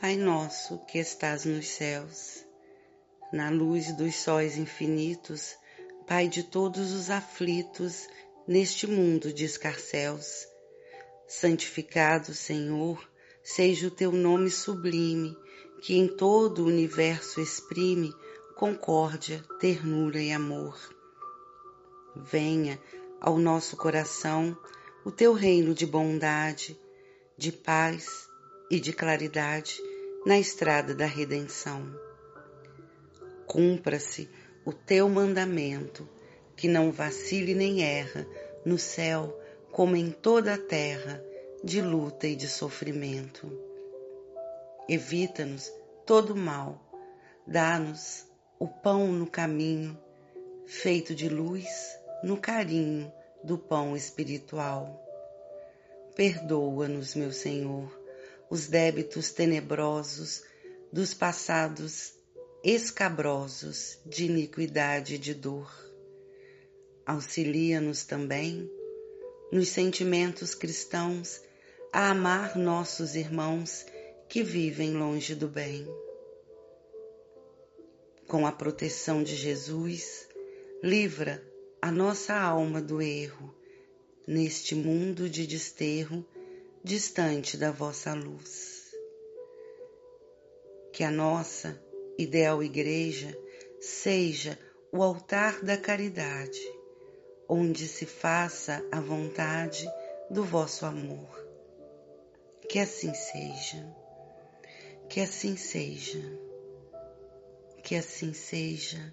Pai nosso que estás nos céus, na luz dos sóis infinitos, Pai de todos os aflitos neste mundo de escarcéus, santificado, Senhor, seja o teu nome sublime, que em todo o universo exprime concórdia, ternura e amor. Venha ao nosso coração o teu reino de bondade, de paz e de claridade na estrada da redenção. Cumpra-se o teu mandamento, que não vacile nem erra, no céu como em toda a terra, de luta e de sofrimento. Evita-nos todo mal, dá-nos o pão no caminho, feito de luz no carinho do pão espiritual. Perdoa-nos, meu Senhor, os débitos tenebrosos dos passados escabrosos de iniquidade e de dor. Auxilia-nos também nos sentimentos cristãos a amar nossos irmãos que vivem longe do bem. Com a proteção de Jesus, livra a nossa alma do erro neste mundo de desterro distante da vossa luz. Que a nossa ideal igreja seja o altar da caridade, onde se faça a vontade do vosso amor. Que assim seja, que assim seja, que assim seja